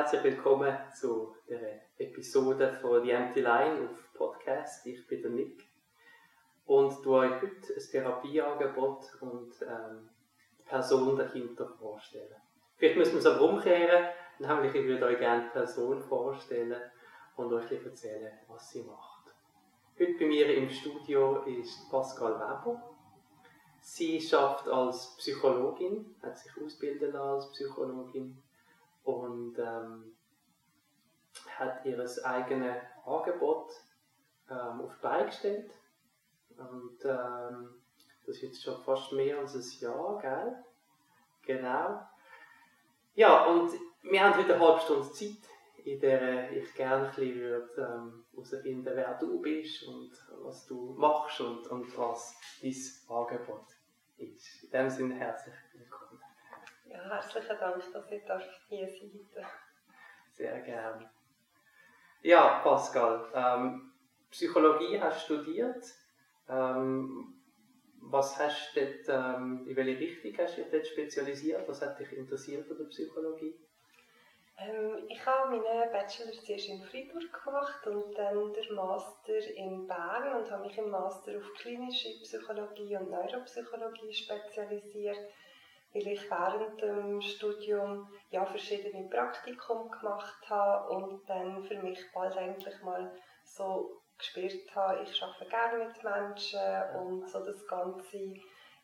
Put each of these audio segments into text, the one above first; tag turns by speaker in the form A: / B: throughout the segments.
A: herzlich willkommen zu der Episode von The Empty Line auf Podcast. Ich bin der Nick und du euch heute ein Therapieangebot und ähm, die Person dahinter vorstellen. Vielleicht müssen wir es aber umkehren, nämlich ich würde euch gerne die Person vorstellen und euch erzählen, was sie macht. Heute bei mir im Studio ist Pascal Weber. Sie schafft als Psychologin, hat sich ausbilden als Psychologin und ähm, hat ihr eigenes Angebot ähm, auf die Beine gestellt. Und ähm, das ist jetzt schon fast mehr als ein Jahr, gell? Genau. Ja, und wir haben heute eine halbe Stunde Zeit, in der ich gerne ein bisschen herausfinden würde, wer du bist und was du machst und, und was dein Angebot ist. In dem Sinne herzlich.
B: Ja, herzlichen Dank, dass ich hier sein darf.
A: Sehr gerne. Ja, Pascal, ähm, Psychologie hast du studiert. Ähm, was hast du dort, ähm, in welche Richtung hast du dich dort spezialisiert? Was hat dich interessiert an der Psychologie?
B: Ähm, ich habe meinen Bachelor zuerst in Freiburg gemacht und dann den Master in Bern und habe mich im Master auf klinische Psychologie und Neuropsychologie spezialisiert weil ich während dem Studium ja verschiedene Praktikum gemacht habe und dann für mich bald eigentlich mal so gespürt habe, ich arbeite gerne mit Menschen und so das ganze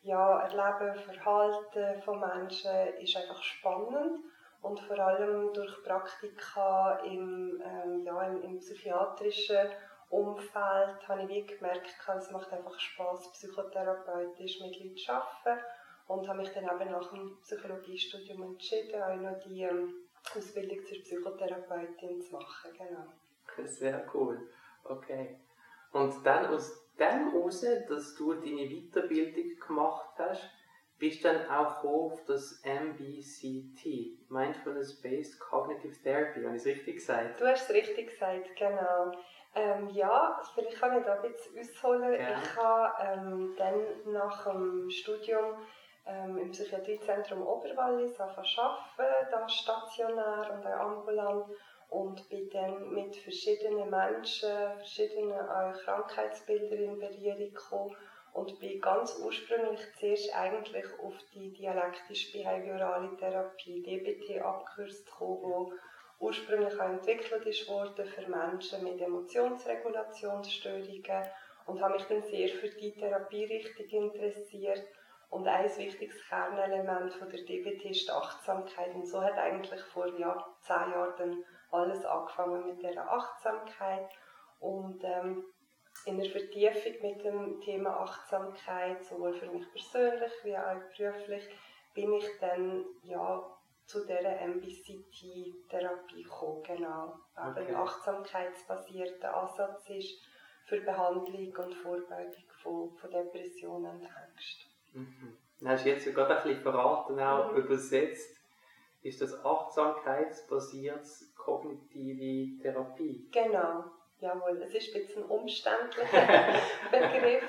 B: ja, Erleben, Verhalten von Menschen ist einfach spannend und vor allem durch Praktika im, ähm, ja, im, im psychiatrischen Umfeld habe ich wie gemerkt, es macht einfach Spaß, psychotherapeutisch mit Leuten zu arbeiten und habe mich dann eben nach dem Psychologiestudium entschieden, auch noch die ähm, Ausbildung zur Psychotherapeutin zu machen. Genau.
A: Sehr cool. Okay. Und dann aus dem heraus, dass du deine Weiterbildung gemacht hast, bist du dann auch auf das MBCT, Mindfulness Based Cognitive Therapy, habe ich es richtig gesagt?
B: Du hast es richtig gesagt, genau. Ähm, ja, vielleicht kann ich da ein bisschen ausholen. Ja. Ich habe ähm, dann nach dem Studium ähm, im Psychiatriezentrum Oberwallis arbeiten, da stationär und auch ambulant. Und bin dann mit verschiedenen Menschen, verschiedenen auch Krankheitsbildern in Berührung gekommen und bin ganz ursprünglich zuerst eigentlich auf die dialektisch-behaviorale Therapie, DBT, abgekürzt gekommen, die ursprünglich auch entwickelt ist für Menschen mit Emotionsregulationsstörungen und habe mich dann sehr für die Therapierichtung interessiert und ein wichtiges Kernelement von der DBT ist die Achtsamkeit. Und so hat eigentlich vor ja, zehn Jahren dann alles angefangen mit der Achtsamkeit. Und ähm, in der Vertiefung mit dem Thema Achtsamkeit, sowohl für mich persönlich wie auch beruflich, bin ich dann ja, zu dieser MBCT-Therapie gekommen. Genau. Okay. Ein achtsamkeitsbasierter Ansatz ist für Behandlung und Vorbeugung von, von Depressionen und Ängsten.
A: Mhm. Du hast jetzt gerade ein bisschen verraten, auch mhm. übersetzt, ist das achtsamkeitsbasierte kognitive Therapie.
B: Genau, jawohl. Es ist ein bisschen ein umständlicher Begriff.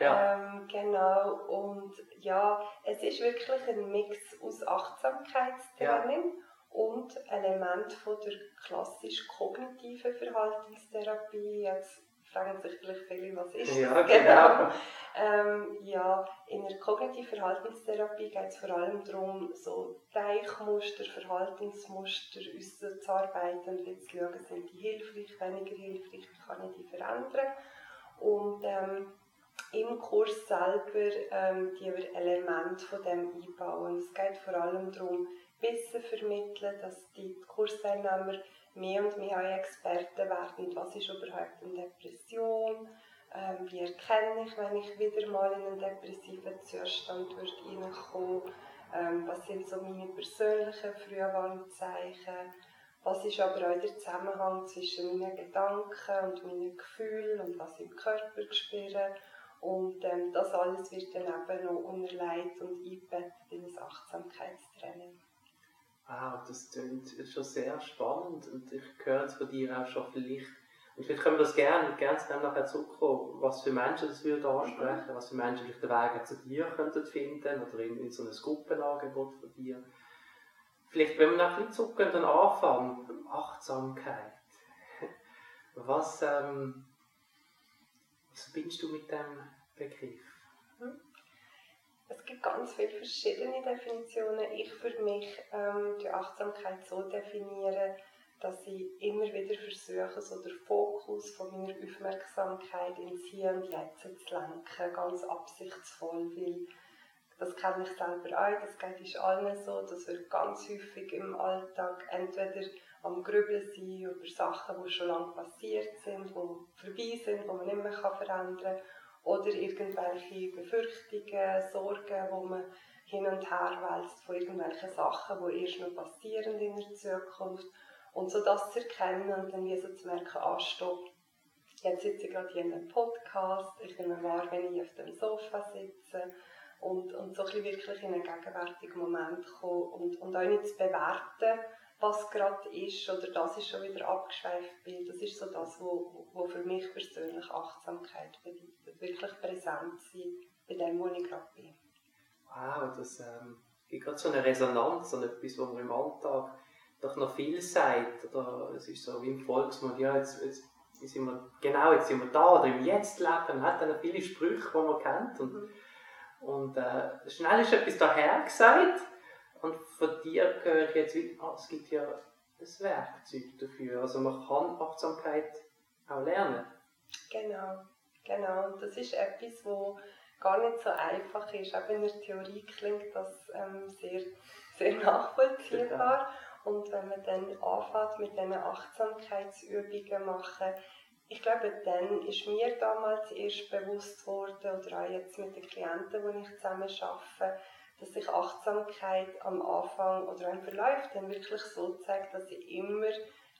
B: Ja. Ähm, genau, und ja, es ist wirklich ein Mix aus Achtsamkeitstraining ja. und Element von der klassisch kognitiven Verhaltenstherapie. Jetzt fragen sich vielleicht viele, was ist
A: ja, das genau? genau.
B: Ähm, ja, in der kognitiven Verhaltenstherapie geht es vor allem darum, so Deichmuster, Verhaltensmuster auszuarbeiten und zu schauen, sind die hilfreich, weniger hilfreich, wie kann ich die verändern. Und ähm, im Kurs selber ähm, die Elemente von dem einbauen. Es geht vor allem darum, Wissen vermitteln, dass die Kursteilnehmer mehr und mehr Experten werden, was ist überhaupt eine Depression, ähm, wie erkenne ich, wenn ich wieder mal in einen depressiven Zustand reinkomme, ähm, was sind so meine persönlichen Frühwarnzeichen, was ist aber auch der Zusammenhang zwischen meinen Gedanken und meinen Gefühlen und was im Körper spüre. Und ähm, das alles wird dann eben noch unterlegt und eingebettet in ein Achtsamkeitstraining.
A: Wow, das klingt schon sehr spannend und ich höre jetzt von dir auch schon vielleicht, und vielleicht können wir das gerne, gerne zu dem nachher zurückkommen, was für Menschen das würde ansprechen, was für Menschen vielleicht den Weg zu dir könnten finden oder in, in so ein Gruppenangebot von dir. Vielleicht, wenn wir noch ein bisschen zurückgehen, den Anfang, Achtsamkeit. Was, ähm, was verbindest du mit dem Begriff?
B: Es gibt ganz viele verschiedene Definitionen. Ich für mich ähm, die Achtsamkeit so definieren, dass ich immer wieder versuche, so den Fokus von meiner Aufmerksamkeit ins Hier und Jetzt zu lenken, ganz absichtsvoll, weil das kenne ich selber auch, das geht ist allen so, dass wir ganz häufig im Alltag entweder am Grübeln sind über Sachen, die schon lange passiert sind, die vorbei sind, die man nicht mehr verändern kann, oder irgendwelche Befürchtungen, Sorgen, wo man hin und her wälzt von irgendwelchen Sachen, die erst noch passieren in der Zukunft. Und so das zu erkennen und dann wie so zu merken, ah, stopp, jetzt sitze ich gerade hier in einem Podcast, ich nehme wahr, wenn ich auf dem Sofa sitze und, und so ein bisschen wirklich in einen gegenwärtigen Moment kommen und, und auch nicht zu bewerten, was gerade ist oder das ist schon wieder abgeschweift bin. Das ist so das, was für mich persönlich Achtsamkeit bedeutet. Wirklich präsent sein bei dem, wo ich gerade bin.
A: Wow, das ähm, gibt gerade so eine Resonanz an etwas, was man im Alltag doch noch viel sagt. Oder es ist so wie im Volksmund, ja, jetzt, jetzt sind wir, genau, jetzt sind wir da oder im Jetzt leben. Man hat dann viele Sprüche, die man kennt. Und, mhm. und äh, schnell ist etwas daher gesagt. Und von dir höre ich jetzt wieder, ah, es gibt ja ein Werkzeug dafür. Also man kann Achtsamkeit auch lernen.
B: Genau, genau. Und das ist etwas, wo gar nicht so einfach ist. Auch in der Theorie klingt das ähm, sehr, sehr nachvollziehbar. Und wenn man dann anfängt mit diesen Achtsamkeitsübungen machen, ich glaube, dann ist mir damals erst bewusst worden, oder auch jetzt mit den Klienten, die ich zusammen arbeite, dass sich Achtsamkeit am Anfang oder im Verlauf dann wirklich so zeigt, dass ich immer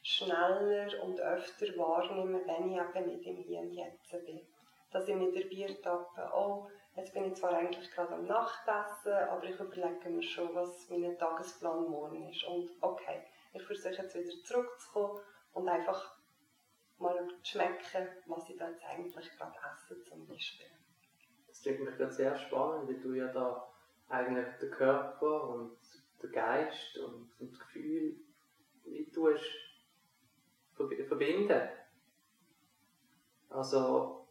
B: schneller und öfter wahrnehme, wenn ich eben nicht im Hier und Jetzt bin. Dass ich mich dabei ertappe, oh, Jetzt bin ich zwar eigentlich gerade am Nachtessen, aber ich überlege mir schon, was mein Tagesplan morgen ist. Und okay, ich versuche jetzt wieder zurückzukommen und einfach mal zu schmecken, was ich da jetzt eigentlich gerade esse zum Beispiel.
A: Das klingt mich gerade sehr spannend, weil du ja da eigentlich den Körper und den Geist und, und das Gefühl wie du verbinden. Also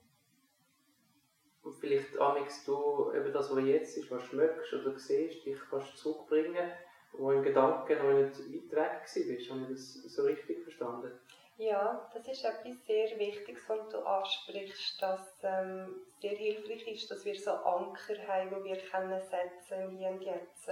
A: und vielleicht amix du eben das, was jetzt ist, was schmeckst oder siehst, dich kannst zurückbringen, wo im Gedanken noch nicht weit weg war. Habe ich das so richtig verstanden?
B: Ja, das ist etwas sehr Wichtiges, was du ansprichst, dass ähm, sehr hilfreich ist, dass wir so Anker haben, die wir können setzen im Hier und Jetzt.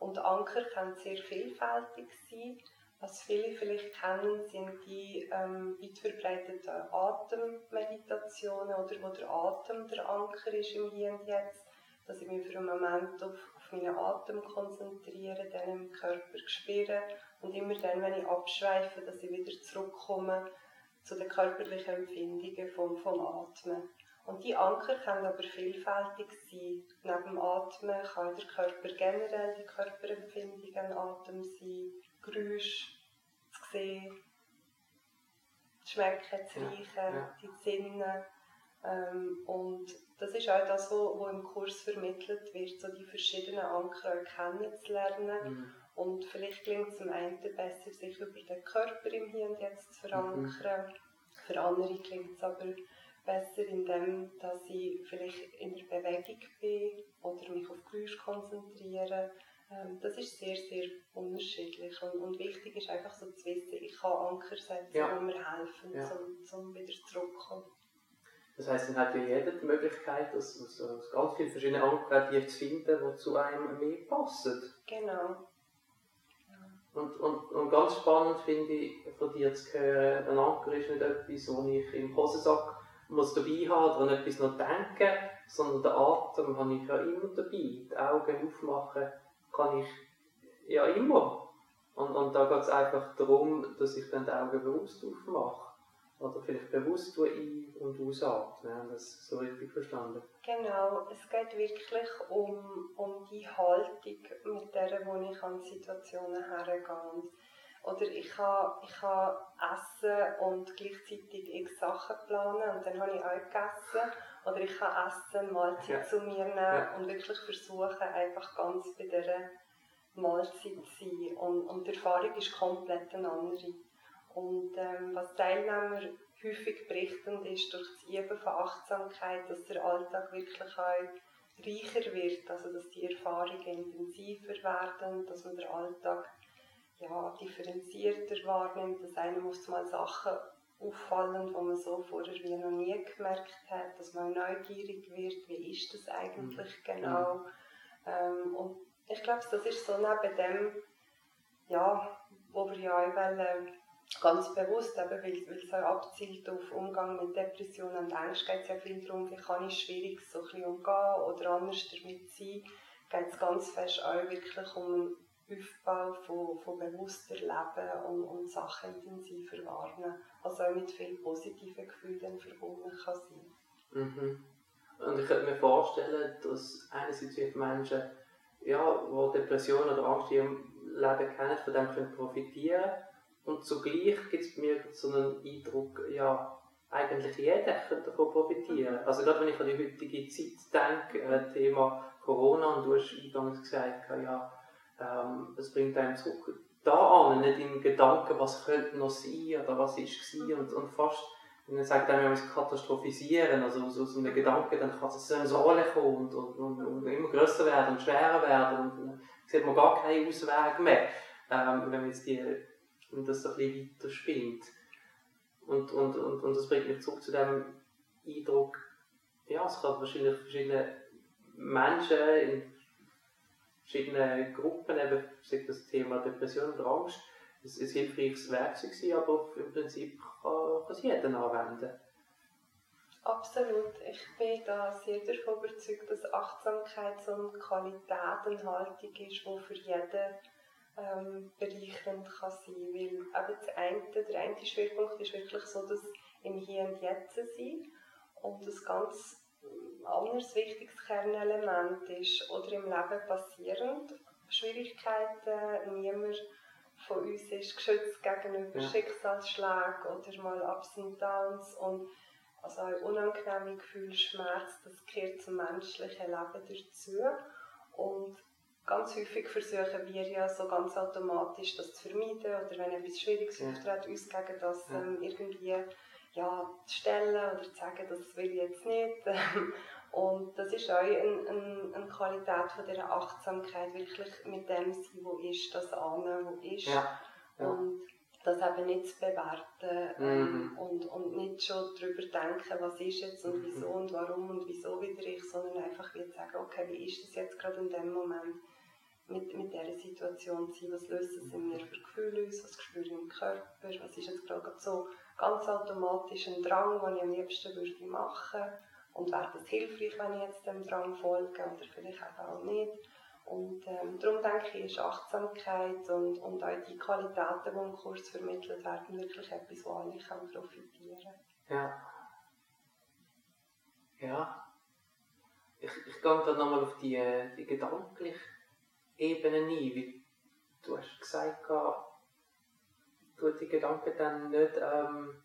B: Und Anker können sehr vielfältig sein. Was viele vielleicht kennen, sind die ähm, weit verbreiteten Atemmeditationen oder wo der Atem der Anker ist im Hier und Jetzt. Dass ich mich für einen Moment auf, auf meinen Atem konzentriere, dann im Körper spüre und immer dann, wenn ich abschweife, dass ich wieder zurückkomme zu den körperlichen Empfindungen vom, vom Atmen. Und die Anker können aber vielfältig sein. Neben dem Atmen kann der Körper generell die Körperempfindungen Atem sein Geräusche zu sehen, zu schmecken, zu riechen, ja, ja. die Sinne. Ähm, und das ist auch das, was im Kurs vermittelt wird, so die verschiedenen Anker kennenzulernen. Mhm. Und vielleicht gelingt es dem einen besser, sich über den Körper im Hier und Jetzt zu verankern. Mhm. Für andere klingt es aber besser, indem dass ich vielleicht in der Bewegung bin oder mich auf Geräusche konzentriere ähm, das ist sehr, sehr unterschiedlich und, und, wichtig ist einfach so zu wissen, ich kann Anker setzen, ja. die mir helfen, ja. um, um wieder zurückzukommen.
A: Das heisst, dann hat ja jeder die Möglichkeit, aus, aus, aus ganz vielen verschiedenen Ankern zu finden, die zu einem mehr passen.
B: Genau.
A: Und, und, und ganz spannend finde ich von dir zu hören, ein Anker ist nicht etwas, das ich im Hosensack muss dabei haben oder an etwas noch denken, sondern den Atem habe ich ja immer dabei. Die Augen aufmachen kann ich ja immer. Und, und da geht es einfach darum, dass ich dann die Augen bewusst aufmache. Oder vielleicht bewusst ein- und ausatmen. Haben das so richtig verstanden?
B: Genau, es geht wirklich um, um die Haltung, mit der wo ich an Situationen hergehe. Oder ich kann, ich kann essen und gleichzeitig x Sachen planen und dann habe ich auch gegessen. Oder ich kann essen, Mahlzeit ja. zu mir nehmen ja. und wirklich versuchen, einfach ganz bei dieser Mahlzeit sein. Und, und die Erfahrung ist komplett eine andere. Und ähm, was Teilnehmer häufig berichten, ist durch das Üben von Achtsamkeit, dass der Alltag wirklich auch reicher wird, also dass die Erfahrungen intensiver werden, dass man den Alltag ja, differenzierter wahrnimmt, dass einem mal Sachen auffallen, die man so vorher wie noch nie gemerkt hat, dass man neugierig wird, wie ist das eigentlich mhm. genau. Ähm, und ich glaube, das ist so neben dem, ja, wo wir ja auch wollen, ganz bewusst, eben, weil, weil es auch abzielt auf Umgang mit Depressionen und Ängsten, geht es ja viel darum, wie kann ich schwierig so ein umgehen oder anders damit sein, geht es ganz fest auch wirklich um einen Aufbau von, von bewusster Leben und, und Sachen intensiver wahrnehmen, also auch mit vielen positiven Gefühlen verbunden kann sein.
A: Mhm. Und ich könnte mir vorstellen, dass einerseits viele Menschen, ja, die Depressionen oder Angst in ihrem Leben kennen, von dem können profitieren und zugleich gibt es bei mir so einen Eindruck, ja, eigentlich jeder könnte davon profitieren. Also gerade wenn ich an die heutige Zeit denke, äh, Thema Corona, und du hast eingangs gesagt, ja, ähm, es bringt einem zurück da an, nicht in Gedanken, was könnte noch sein oder was ist war und, und fast, wenn man sagt, wir katastrophisieren, also so, so eine Gedanke, dann kann es ins Alle kommen und, und, und, und, immer größer werden und schwerer werden und dann sieht man gar keinen Ausweg mehr, ähm, wenn man jetzt die und das ein bisschen weiterspinnt. Und, und, und, und das bringt mich zurück zu dem Eindruck, ja, es kann wahrscheinlich verschiedene Menschen in verschiedenen Gruppen, eben sagt das Thema Depression und Angst, es ein hilfreiches Werkzeug sein, aber im Prinzip kann, kann es jeder anwenden.
B: Absolut. Ich bin da sehr davon überzeugt, dass Achtsamkeit so eine Qualität und Haltung ist, die für jeden ähm, bereichernd kann sein kann. Weil eben das eine, der eine Schwerpunkt ist wirklich so, dass im Hier und Jetzt sein und ein ganz anderes wichtiges Kernelement ist oder im Leben passierend. Schwierigkeiten, niemand von uns ist geschützt gegenüber ja. Schicksalsschlägen oder mal Ups und Downs und also ein unangenehme Gefühl, Schmerz, das gehört zum menschlichen Leben dazu und ganz häufig versuchen wir ja so ganz automatisch das zu vermeiden oder wenn etwas Schwieriges ja. auftritt, uns gegen das ähm, irgendwie ja, zu stellen oder zu sagen, das will ich jetzt nicht. Und das ist auch eine, eine, eine Qualität von dieser Achtsamkeit, wirklich mit dem sein, wo ist, das Ahnen, wo ist. Ja. Ja. Und das eben nicht zu bewerten ähm, mhm. und, und nicht schon darüber denken, was ist jetzt und mhm. wieso und warum und wieso wieder ich, sondern einfach wieder sagen, okay, wie ist das jetzt gerade in dem Moment mit, mit dieser Situation sein, was löst es in mir für Gefühle aus, was spüre ich im Körper, was ist jetzt gerade so ganz automatisch ein Drang, den ich am liebsten würde machen und wäre das hilfreich, wenn ich jetzt dem Drang folge oder vielleicht auch nicht. Und ähm, darum denke ich, ist Achtsamkeit und, und auch die Qualitäten, die im Kurs vermittelt werden, wirklich etwas, wo alle kann profitieren
A: Ja. Ja. Ich, ich gehe dann nochmal auf die, die gedankliche Ebene ein, wie du hast gesagt, du die Gedanken dann nicht ähm,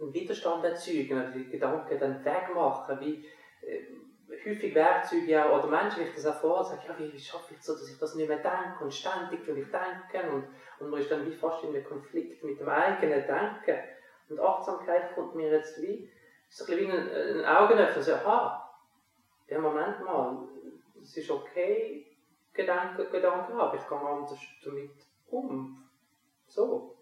A: einen Widerstand erzeugen die Gedanken dann wegmachen, wie äh, häufig Werkzeuge ja, oder Menschen, die ich das auch vorher sage, ja, wie, schaffe ich so, dass ich das nicht mehr denke und ständig will ich denken und, und man ist dann wie fast in einem Konflikt mit dem eigenen Denken. Und Achtsamkeit kommt mir jetzt wie, so ein wie ein, ein Augenöffner, so, aha, ja, Moment mal, es ist okay, Gedanken, Gedanken habe, ich gehe anders damit um. So.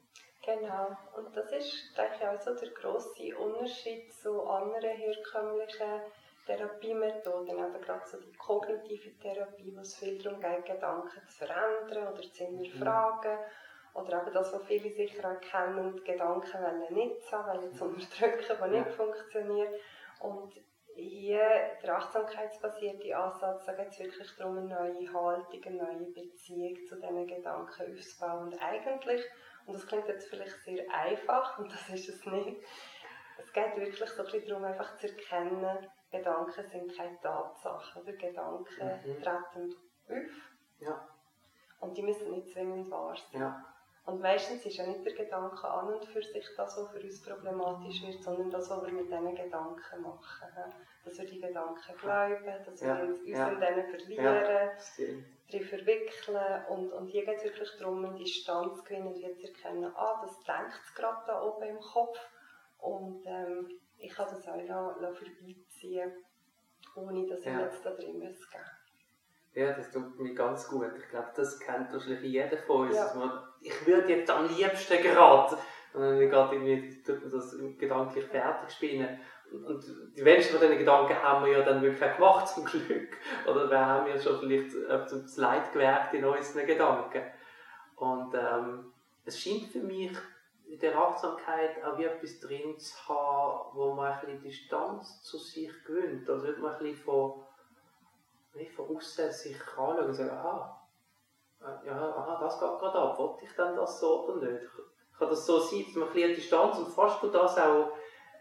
B: Genau, und das ist, denke ich, auch so der grosse Unterschied zu anderen herkömmlichen Therapiemethoden, eben gerade so die kognitive Therapie, wo es viel darum geht, Gedanken zu verändern oder zu hinterfragen. Mhm. Oder eben das, was viele sicher auch kennen, Gedanken wollen nicht haben, wollen zu unterdrücken, was nicht funktioniert. Und hier, der achtsamkeitsbasierte Ansatz, da geht es wirklich darum, eine neue Haltung, eine neue Beziehung zu diesen Gedanken aufzubauen. Und eigentlich, und das klingt jetzt vielleicht sehr einfach, und das ist es nicht, es geht wirklich so ein bisschen darum, einfach zu erkennen, Gedanken sind keine Tatsachen. Oder Gedanken mhm. treten auf. Ja. Und die müssen nicht zwingend wahr sein.
A: Ja.
B: Und meistens ist ja nicht der Gedanke an und für sich das, was für uns problematisch wird, sondern das, was wir mit diesen Gedanken machen. Dass wir die Gedanken glauben, dass wir uns ja. in denen verlieren, ja. verwickeln. Und, und hier geht es wirklich darum, eine Distanz zu gewinnen und jetzt erkennen, ah, das denkt es gerade da oben im Kopf. Und ähm, ich kann das auch noch vorbeiziehen, ohne dass ich ja. jetzt da drin muss gehen
A: ja, das tut mir ganz gut. Ich glaube, das kennt wahrscheinlich jeder von uns. Ja. Man, ich würde jetzt am liebsten gerade, und dann gerade irgendwie tut man das gedanklich fertig spielen. Und die wenigsten von diesen Gedanken haben wir ja dann wirklich auch gemacht, zum Glück. Oder wir haben ja schon vielleicht das Leid gewerkt in unseren Gedanken. Und ähm, es scheint für mich in der Achtsamkeit auch wie etwas drin zu haben, wo man ein bisschen Distanz zu sich gewöhnt. Also wird man ein bisschen von wie von außen sich anschauen und sagen, aha, äh, ja, aha, das geht gerade ab, wollte ich denn das so oder nicht? Kann das so sein, dass man ein Distanz und fast du das auch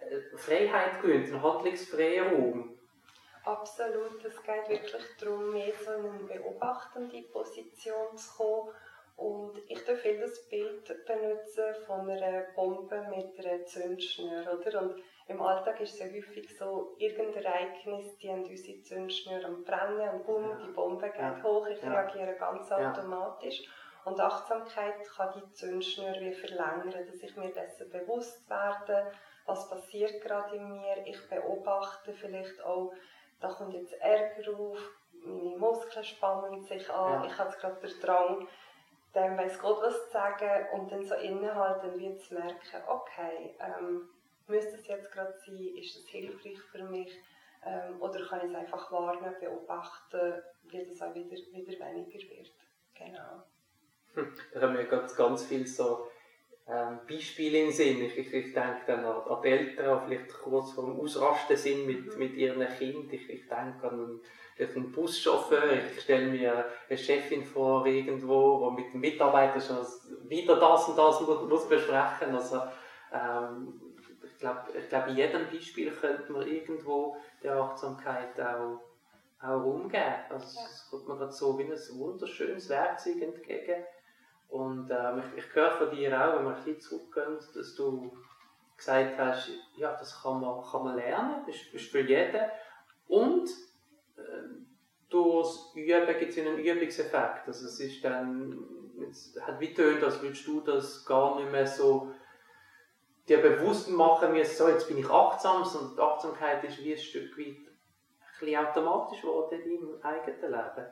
A: äh, Freiheit gewinnt, einen handlungsfreien Raum?
B: Absolut, es geht wirklich darum, mehr so in eine beobachtende Position zu kommen und ich darf viel das Bild benutzen von einer Bombe mit einer Zündschnur, oder? Und im Alltag ist es ja häufig so, irgendein Ereignis, die haben unsere Zündschnur am Brennen und bumm, die Bombe geht ja. hoch, ich ja. reagiere ganz automatisch. Ja. Und Achtsamkeit kann die Zündschnur wie verlängern, dass ich mir dessen bewusst werde, was passiert gerade in mir. Ich beobachte vielleicht auch, da kommt jetzt Ärger auf, meine Muskeln spannen sich an, ich habe jetzt gerade den Drang, dem weiß Gott was zu sagen und dann so innehalten wie zu merken, okay, ähm, müsste es jetzt gerade sein, ist es hilfreich für mich ähm, oder kann ich es einfach warnen, beobachten, wie das auch wieder, wieder weniger wird. Genau.
A: Hm, da haben wir ganz, ganz viele so Beispiele im Sinn. Ich, ich, ich denke dann an, an die Eltern, die vielleicht kurz vor dem Ausrasten sind mit, mhm. mit ihren Kindern. Ich, ich denke an einen Buschauffeur, ich stelle mir eine Chefin vor irgendwo, die mit dem Mitarbeiter schon wieder das und das muss, muss besprechen. Also, ähm, ich glaube, ich glaub, in jedem Beispiel könnte man irgendwo der Achtsamkeit auch, auch umgehen. Also, ja. Es kommt mir gerade so wie ein wunderschönes Werkzeug entgegen. Und ähm, ich, ich höre von dir auch, wenn wir ein bisschen zurückgehen, dass du gesagt hast, ja, das kann man, kann man lernen, das ist, ist für jeden. Und durchs Üben gibt es einen Übungseffekt. Also es ist dann, es hat wie tönt, als würdest du das gar nicht mehr so dir bewusst machen müssen, so jetzt bin ich achtsam, und Achtsamkeit ist wie ein Stück weit ein bisschen automatisch geworden in deinem eigenen Leben.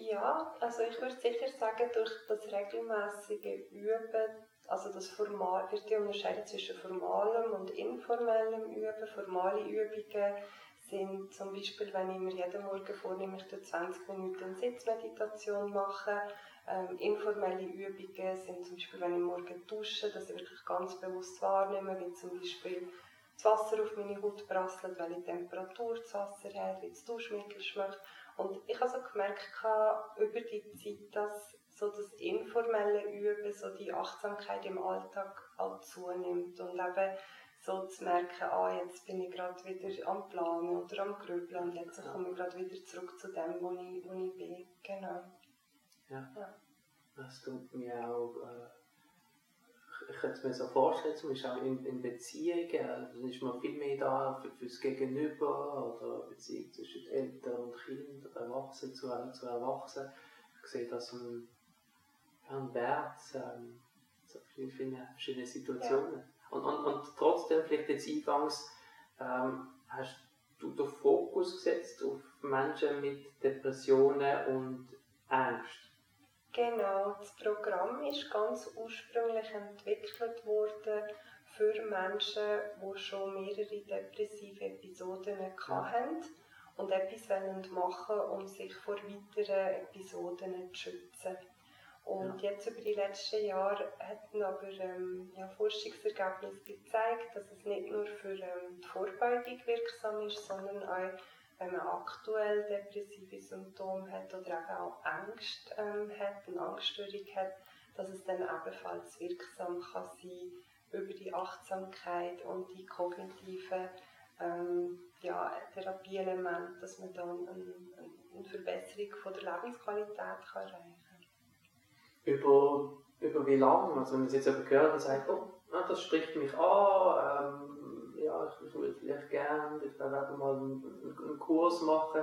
B: Ja, also ich würde sicher sagen, durch das regelmäßige Üben, also das Formal, wird ja unterscheiden zwischen formalem und informellem Üben. Formale Übungen sind zum Beispiel, wenn ich mir jeden Morgen vornehme, ich 20 Minuten Sitzmeditation mache. Ähm, informelle Übungen sind zum Beispiel, wenn ich morgen dusche, dass ich wirklich ganz bewusst wahrnehme, wie zum Beispiel das Wasser auf meine Haut prasselt, welche Temperatur das Wasser hat, wie das Duschmittel schmeckt. Und ich habe so gemerkt, über die Zeit, dass so das informelle Üben, so die Achtsamkeit im Alltag auch zunimmt. Und eben so zu merken, ah, jetzt bin ich gerade wieder am Planen oder am Grübeln und jetzt komme ich gerade wieder zurück zu dem, wo ich, wo ich bin. Genau.
A: Ja. ja. Das tut mir auch, äh, ich könnte es mir so vorstellen, zum Beispiel auch in, in Beziehungen, dann ist man viel mehr da für, fürs Gegenüber oder Beziehung zwischen Eltern und Kindern, Erwachsenen zu, zu Erwachsenen. Ich sehe das ein, ein Wert, ähm, so viele verschiedene Situationen. Ja. Und, und, und trotzdem, vielleicht jetzt eingangs, ähm, hast du den Fokus gesetzt auf Menschen mit Depressionen und Ängsten.
B: Genau, das Programm ist ganz ursprünglich entwickelt worden für Menschen, die schon mehrere depressive Episoden hatten und etwas machen wollen, um sich vor weiteren Episoden zu schützen. Und jetzt über die letzten Jahre hat aber ähm, ja, Forschungsergebnisse gezeigt, dass es nicht nur für ähm, die Vorbeugung wirksam ist, sondern auch, wenn man aktuell depressive Symptome hat oder auch Angst ähm, hat, eine Angststörung hat, dass es dann ebenfalls wirksam kann sein über die Achtsamkeit und die kognitiven ähm, ja, Therapieelemente, dass man dann eine, eine Verbesserung von der Lebensqualität kann erreichen kann
A: über über wie lange? Also wenn jetzt jemand hört und sagt, oh, das spricht mich an, ähm, ja, ich, würde vielleicht gerne, mal einen, einen Kurs machen.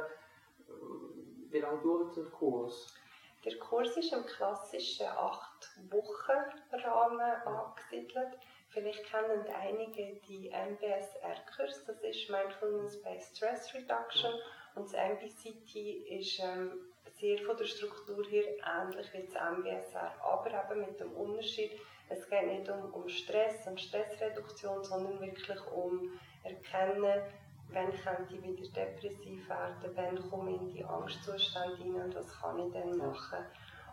A: Wie lange dauert ein Kurs?
B: Der Kurs ist im klassischen 8-Wochen-Rahmen angesiedelt. Vielleicht kennen einige die MBSR-Kurs, das ist Mindfulness-Based Stress Reduction. Und das MBCT ist ähm, sehr von der Struktur her ähnlich wie das MBSR, aber eben mit dem Unterschied, es geht nicht um, um Stress und Stressreduktion, sondern wirklich um Erkennen, wann könnte ich wieder depressiv werden, wann komme ich in die Angstzustände hinein und was kann ich dann machen.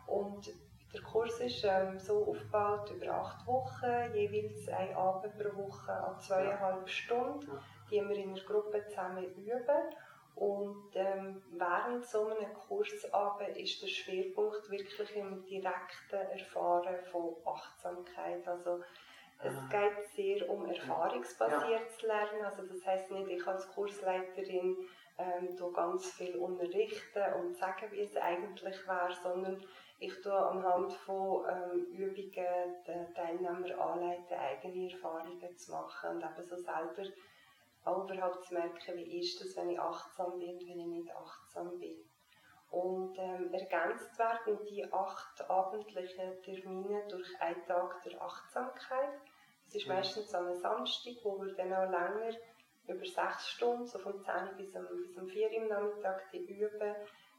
B: Und der Kurs ist ähm, so aufgebaut über acht Wochen, jeweils ein Abend pro Woche an zweieinhalb Stunden, die wir in einer Gruppe zusammen üben. Und ähm, während so einem Kursabend ist der Schwerpunkt wirklich im direkten Erfahren von Achtsamkeit. Also es ah. geht sehr um erfahrungsbasiertes ja. Lernen. Also das heißt nicht, ich als Kursleiterin ähm, ganz viel unterrichten und sagen, wie es eigentlich wäre, sondern ich tue anhand von ähm, Übungen den Teilnehmer anleiten, eigene Erfahrungen zu machen und eben so selber auch überhaupt zu merken, wie ist das, wenn ich achtsam bin und wenn ich nicht achtsam bin. Und ähm, ergänzt werden die acht abendlichen Termine durch einen Tag der Achtsamkeit. Das ist mhm. meistens am Samstag, wo wir dann auch länger über sechs Stunden, so von 10 bis um, bis um 4 Uhr am Nachmittag, die üben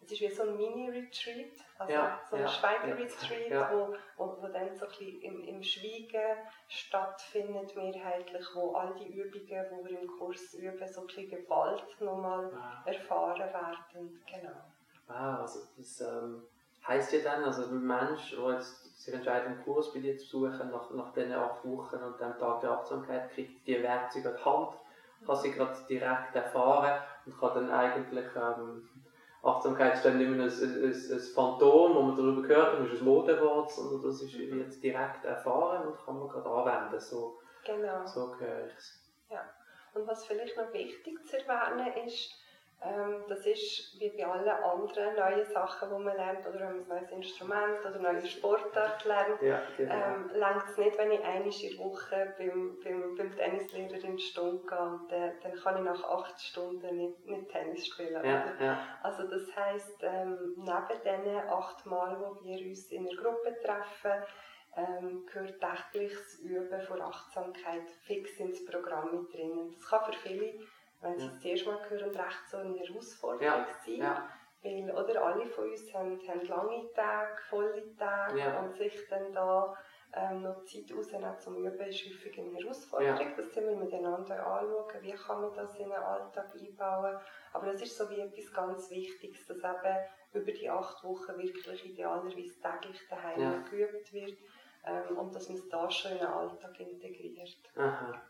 B: es ist wie so ein Mini-Retreat, also ja, so ein ja, Schweiger-Retreat, ja. wo, wo, wo dann so ein bisschen im, im Schweigen stattfindet, mehrheitlich, wo all die Übungen, die wir im Kurs üben, so ein bisschen geballt nochmal wow. erfahren werden. Genau.
A: Wow, also das ähm, heisst ja dann, also ein Mensch, der sich entscheidet, einen Kurs bei dir zu besuchen, nach, nach diesen acht Wochen und dem Tag der Achtsamkeit, kriegt die Werkzeuge in die Hand, kann sie gerade direkt erfahren und kann dann eigentlich ähm, Achtsamkeit ist dann nicht mehr ein, ein, ein, Phantom, wo man darüber gehört und ist ein Modewort, sondern das ist, wird direkt erfahren und kann man gerade anwenden. So,
B: genau.
A: so höre ich es.
B: Ja. Und was vielleicht noch wichtig zu erwähnen ist, ähm, das ist wie bei allen anderen neuen Sachen, die man lernt, oder wenn man ein neues Instrument oder eine neue Sportart lernt, ja, genau. ähm, langt es nicht, wenn ich einmal in der Woche beim, beim, beim Tennislehrer in die Stunde gehe und äh, dann kann ich nach acht Stunden nicht, nicht Tennis spielen.
A: Ja, ja.
B: Also das heisst, ähm, neben diesen acht Mal, wo wir uns in einer Gruppe treffen, ähm, gehört tägliches Üben von Achtsamkeit fix ins Programm mit drin. Das kann für viele wenn sie das erste Mal hören, recht so eine Herausforderung ja. sein. Ja. Weil, oder alle von uns haben, haben lange Tage, volle Tage ja. und sich dann da ähm, noch Zeit rausnehmen zum Üben ist häufig eine Herausforderung. Ja. Das müssen wir miteinander anschauen, wie kann man das in den Alltag einbauen. Aber das ist so wie etwas ganz Wichtiges, dass eben über die acht Wochen wirklich idealerweise täglich daheim ja. geübt wird ähm, und dass man es da schon in den Alltag integriert.
A: Aha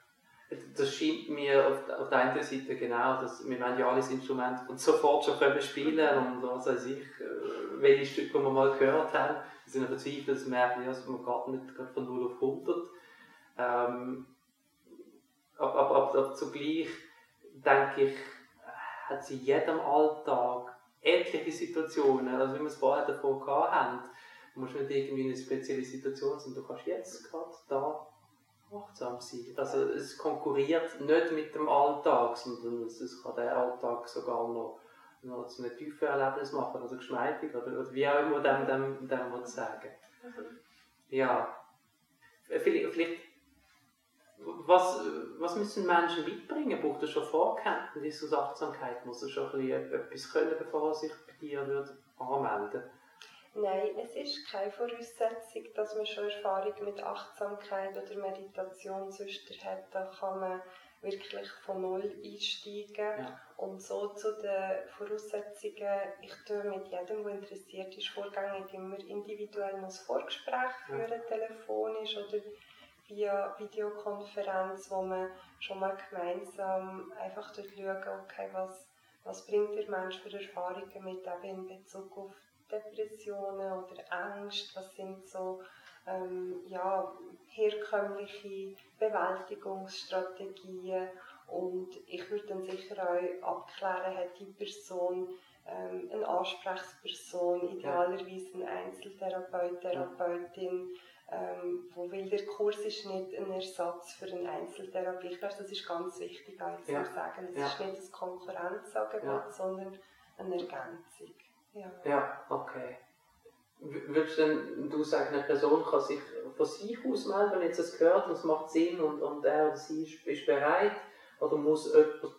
A: das scheint mir auf, auf der einen Seite genau, dass wir ja alle Instrumente und sofort schon können spielen und was weiß ich, äh, welche Stücke wir mal gehört haben, wir sind verzweifelt, dass wir merken, ja, dass man gerade nicht gerade von 0 auf 100. Ähm, aber, aber, aber, aber zugleich denke ich, hat sie in jedem Alltag etliche Situationen, also wie wir es vorher davon gehabt haben, du musst nicht irgendwie in eine spezielle Situation sein, du kannst jetzt gerade da achtsam sein. Also es konkurriert nicht mit dem Alltag, sondern es kann der Alltag sogar noch, noch zu einem tieferen Erlebnis machen, also geschmeidig oder, oder wie auch immer dem, dem, dem man sagen. Mhm. Ja, vielleicht, vielleicht was, was müssen Menschen mitbringen? Braucht er schon Vorkenntnis aus Achtsamkeit? Muss er schon ein bisschen etwas können, bevor er sich bei dir anmelden würde?
B: Nein, es ist keine Voraussetzung, dass man schon Erfahrung mit Achtsamkeit oder Meditation sonst hat. Da kann man wirklich von Null einsteigen. Ja. Und so zu den Voraussetzungen, ich tue mit jedem, der interessiert ist, vorgängig immer individuell noch ein Vorgespräch führen, ja. telefonisch oder via Videokonferenz, wo man schon mal gemeinsam einfach durchschauen, okay, was, was bringt der Mensch für Erfahrungen mit eben in Bezug auf Depressionen oder Angst? Was sind so ähm, ja, herkömmliche Bewältigungsstrategien? Und ich würde dann sicher auch abklären, hat die Person ähm, eine Ansprechperson, idealerweise ein Einzeltherapeut, Therapeutin, ähm, wo, weil der Kurs ist nicht ein Ersatz für eine Einzeltherapie. Ich glaube, das ist ganz wichtig auch zu ja. sagen. Es ja. ist nicht ein Konkurrenzangebot, ja. sondern eine Ergänzung.
A: Ja, ja okay. Würdest denn du sagen, eine Person kann sich von sich aus melden, wenn jetzt das gehört und es macht Sinn und, und er oder sie ist, ist bereit? Oder muss jemand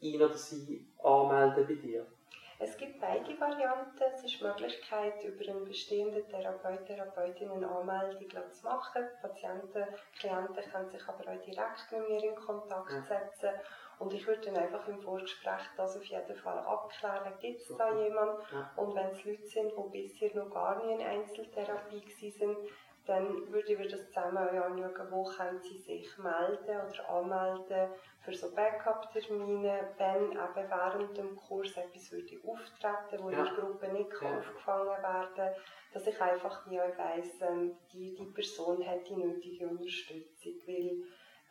A: ihn oder sie anmelden bei dir?
B: Es gibt beide Varianten. Es ist die Möglichkeit, über einen bestehenden Therapeut, Therapeutin eine Anmeldung zu machen. Patienten, Klienten können sich aber auch direkt mit mir in Kontakt setzen. Und ich würde dann einfach im Vorgespräch das auf jeden Fall abklären, gibt es da jemanden? Und wenn es Leute sind, die bisher noch gar nie in Einzeltherapie waren, dann würde ich das zusammen anschauen, wo können sie sich melden oder anmelden für so Backup-Termine, wenn eben während dem Kurs etwas würde auftreten, wo ja. der Gruppe nicht ja. aufgefangen werden dass ich einfach wie auch weiss, ähm, die, die Person hat die nötige Unterstützung, weil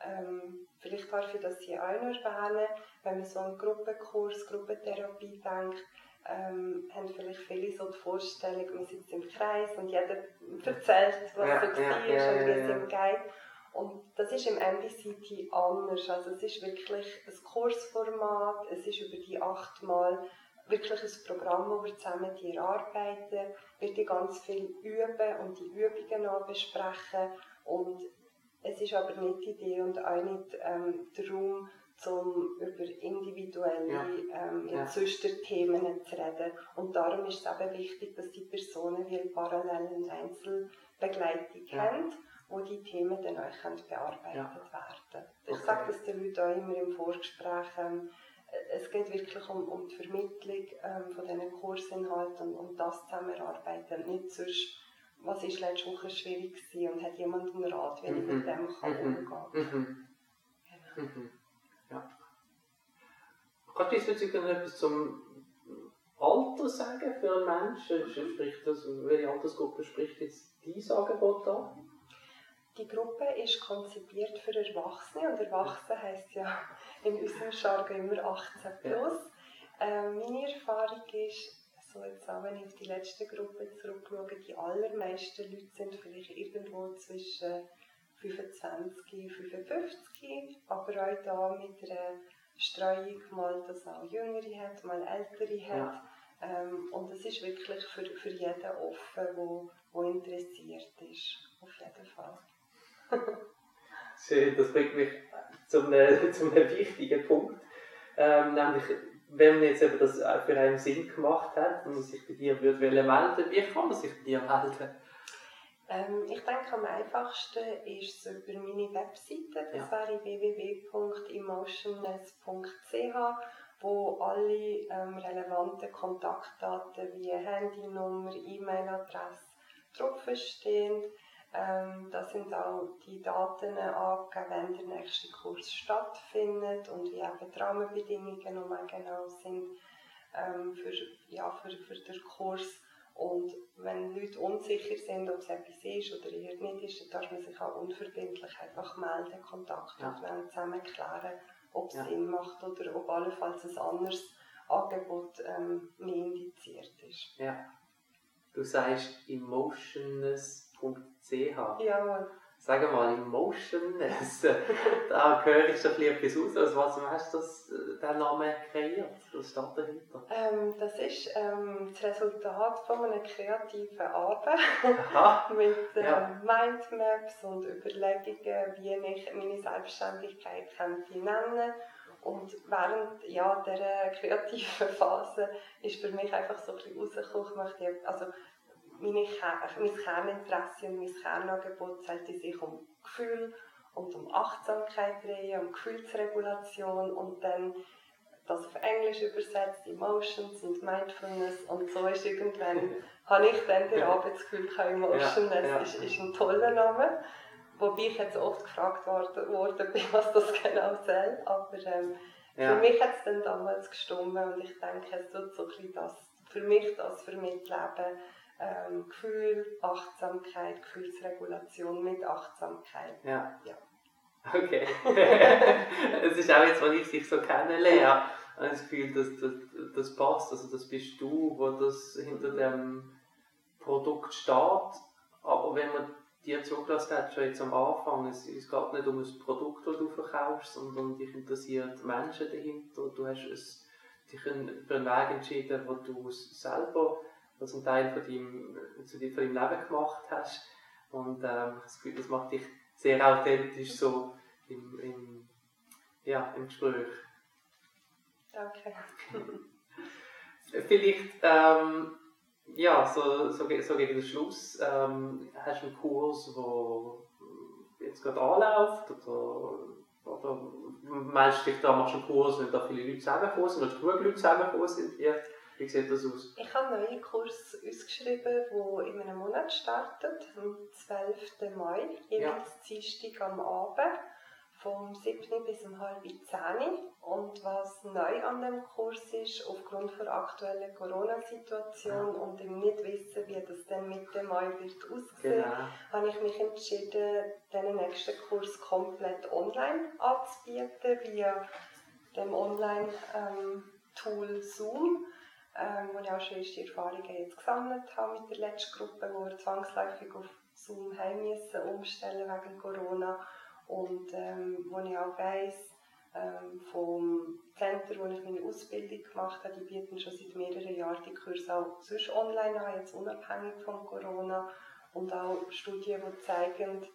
B: ähm, vielleicht darf ich das hier auch noch erwähnen, wenn man so einen Gruppenkurs, Gruppentherapie denkt, ähm, haben vielleicht viele so die Vorstellung, man sitzt im Kreis und jeder erzählt, was ja, er ja, ja, ja, und wie es ihm geht. Und das ist im MBCT anders. Also es ist wirklich ein Kursformat, es ist über die acht Mal wirklich ein Programm, wo wir zusammen die erarbeiten, wird die ganz viel üben und die Übungen noch besprechen. Und es ist aber nicht die Idee und auch nicht ähm, der Raum, um über individuelle ja. ähm, ja. Themen zu reden. Und darum ist es eben wichtig, dass die Personen wie parallel eine Einzelbegleitung ja. haben, wo die Themen dann auch bearbeitet ja. werden. Ich okay. sage das den Leuten auch immer im Vorgespräch. Ähm, es geht wirklich um, um die Vermittlung ähm, von diesen Kursinhalten und um das zusammenarbeiten. Nicht sonst, was ist letzte Woche schwierig gewesen und hat jemand einen Rat, wie mhm. ich mit dem kann mhm. umgehen kann. Mhm. Genau. Mhm.
A: Kannst du diesbezüglich etwas zum Alter sagen für Menschen? Spricht das, welche Altersgruppe spricht jetzt dieses Angebot an?
B: Die Gruppe ist konzipiert für Erwachsene und Erwachsene heisst ja in unserem Jargon immer 18 plus. Ähm, meine Erfahrung ist, so jetzt auch wenn ich auf die letzte Gruppe zurückschaue, die allermeisten Leute sind vielleicht irgendwo zwischen 25 und 55, aber auch da mit einer Streuung, mal dass auch Jüngere hat, mal Ältere hat. Ja. Ähm, und es ist wirklich für, für jeden offen, wo, wo interessiert ist. Auf jeden Fall.
A: Schön, das bringt mich zu einem, zu einem wichtigen Punkt. Ähm, nämlich, wenn man jetzt eben das für einen Sinn gemacht hat und man sich bei dir würde melden wie kann man sich bei dir melden?
B: Ähm, ich denke, am einfachsten ist es über meine Webseite. Das ja. wäre www.emotionless.ch, wo alle ähm, relevanten Kontaktdaten wie Handynummer, E-Mail-Adresse draufstehen. Ähm, da sind auch die Daten angegeben, wenn der nächste Kurs stattfindet und wie eben die Rahmenbedingungen nochmal genau sind ähm, für, ja, für, für den Kurs. Und wenn Leute unsicher sind, ob es etwas ist oder eher nicht ist, dann darf man sich auch unverbindlich einfach melden, Kontakt ja. aufnehmen, zusammen klären, ob es ja. Sinn macht oder ob allenfalls ein anderes Angebot ähm, mehr indiziert ist.
A: Ja. Du sagst emotionless.ch.
B: Jawohl.
A: Sag mal, Emotionless, da höre ich schon etwas aus. Also was hast du das, äh, den Namen kreiert? Was steht dahinter?
B: Ähm, das ist ähm, das Resultat von einer kreativen Arbeit mit ähm, ja. Mindmaps und Überlegungen, wie ich meine Selbstständigkeit könnte nennen und während ja, dieser kreativen Phase ist für mich einfach so ein bisschen rausgekommen, also meine, mein Kerninteresse und mein Kernangebot sollte sich um Gefühl und um Achtsamkeit drehen, um Gefühlsregulation und dann das auf Englisch übersetzt, Emotions und Mindfulness und so ist irgendwann, habe ich dann den Abend das Gefühl, Emotionless ja, ja. Ist, ist ein toller Name, wobei ich jetzt oft gefragt worden bin, was das genau soll, aber ähm, ja. für mich hat es dann damals gestimmt und ich denke, es tut so ein bisschen das, für mich das vermitteln, ähm, Gefühl, Achtsamkeit, Gefühlsregulation mit Achtsamkeit.
A: Ja. ja. Okay. Es ist auch jetzt, wenn ich dich so kennenlerne, habe das Gefühl, dass das, das passt. Also das bist du, wo das hinter dem Produkt steht. Aber wenn man dir zugelassen hat, schon jetzt am Anfang, es, es geht nicht um ein Produkt, das du verkaufst, sondern dich interessiert Menschen dahinter. Du hast es, dich für einen Weg entschieden, wo du es selber als einen Teil von deinem, von deinem Leben gemacht hast. Und ähm, das Gefühl, das macht dich sehr authentisch so im, im, ja, im Gespräch.
B: Danke.
A: Vielleicht, ähm, ja, so, so, so, gegen den Schluss, ähm, hast du einen Kurs, der jetzt gerade anläuft? Oder, oder meinst du, da machst du einen Kurs, wenn da viele Leute zusammenkommen sind, oder genug Leute zusammenkommen sind? Wie, wie sieht das aus?
B: Ich habe einen neuen Kurs ausgeschrieben, der in einem Monat startet, am 12. Mai, jeweils ja. Dienstag am Abend vom 7. bis um halb 10. Und was neu an dem Kurs ist, aufgrund der aktuellen Corona-Situation und dem nicht wissen, wie das dann Mitte Mai wird aussehen, genau. habe ich mich entschieden, den nächsten Kurs komplett online anzubieten, via dem Online-Tool ähm, Zoom. Ähm, wo ich auch schon erste Erfahrungen jetzt gesammelt habe mit der letzten Gruppe, wo wir zwangsläufig auf Zoom heim müssen, umstellen wegen Corona und ähm, wo ich auch weiss, ähm, vom Center, wo ich meine Ausbildung gemacht habe, die bieten schon seit mehreren Jahren die Kurse auch sonst online an, jetzt unabhängig von Corona. Und auch Studien, die zeigen,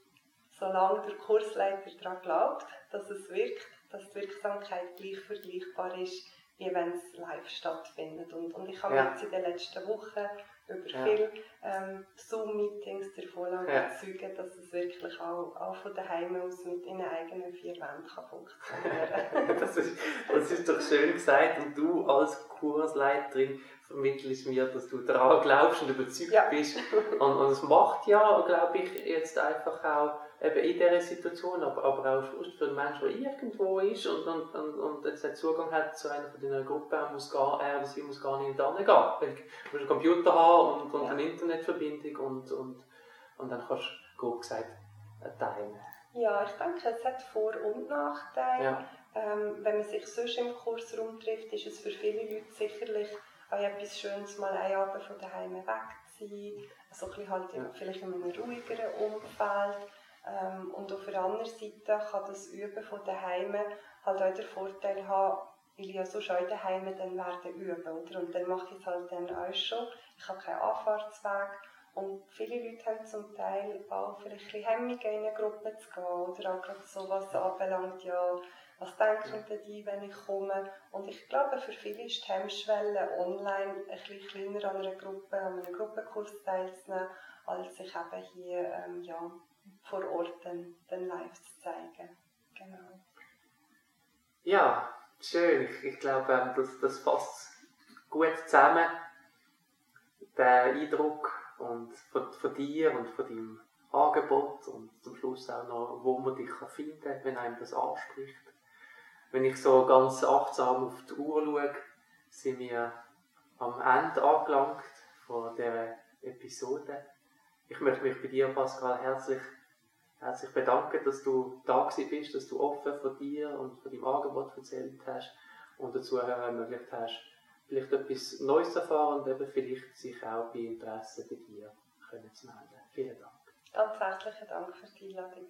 B: solange der Kursleiter daran glaubt, dass es wirkt, dass die Wirksamkeit gleich vergleichbar ist, es live stattfindet. Und, und ich habe ja. jetzt in den letzten Wochen über ja. viele ähm, Zoom-Meetings davon ja. überzeugen, dass es wirklich auch, auch von daheim aus mit in eigenen vier Wänden kann funktionieren
A: das, ist, das ist doch schön gesagt. Und du als Kursleiterin vermittelst mir, dass du daran glaubst und überzeugt ja. bist. Und, und es macht ja, glaube ich, jetzt einfach auch eben in dieser Situation, aber, aber auch für einen Menschen, der irgendwo ist und, und, und, und jetzt Zugang hat zu einer von deiner Gruppe, er, muss gar, er oder sie muss gar nicht da gehen. Weil du musst einen Computer haben und, und ja. eine Internetverbindung und, und, und dann kannst du, grob gesagt, teilen.
B: Ja, ich denke, es hat Vor- und Nachteile. Ja. Ähm, wenn man sich sonst im Kurs rumtrifft, ist es für viele Leute sicherlich auch etwas Schönes, mal einen Abend von daheim weg zu sein. Also ein bisschen halt ja. vielleicht in einem ruhigeren Umfeld. Ähm, und auf der anderen Seite kann das Üben von daheim halt auch den Vorteil haben, weil ich ja so schon daheim dann werden üben, oder? Und dann mache ich es halt dann auch schon. Ich habe keinen Anfahrtsweg. Und viele Leute haben zum Teil auch vielleicht ein Hemmungen in eine Gruppe zu gehen, oder auch gerade so was anbelangt, ja, was denken denn die, wenn ich komme? Und ich glaube, für viele ist die Hemmschwelle, online ein bisschen kleiner an einer Gruppe, an einem Gruppenkurs teilzunehmen, als sich eben hier ähm, ja, vor Ort dann, live zu zeigen. Genau.
A: Ja, schön. Ich, ich glaube, ähm, das, das fasst gut zusammen. Der Eindruck und von, von dir und von deinem Angebot und zum Schluss auch noch, wo man dich finden kann, wenn einem das anspricht. Wenn ich so ganz achtsam auf die Uhr schaue, sind wir am Ende angelangt von dieser Episode. Ich möchte mich bei dir, Pascal, herzlich herzlich bedanken, dass du da bist, dass du offen von dir und von deinem Angebot erzählt hast und dazu ermöglicht hast, vielleicht etwas Neues zu erfahren und eben vielleicht sich auch bei Interesse bei dir können zu melden. Vielen Dank.
B: Ganz herzlichen Dank für die Einladung.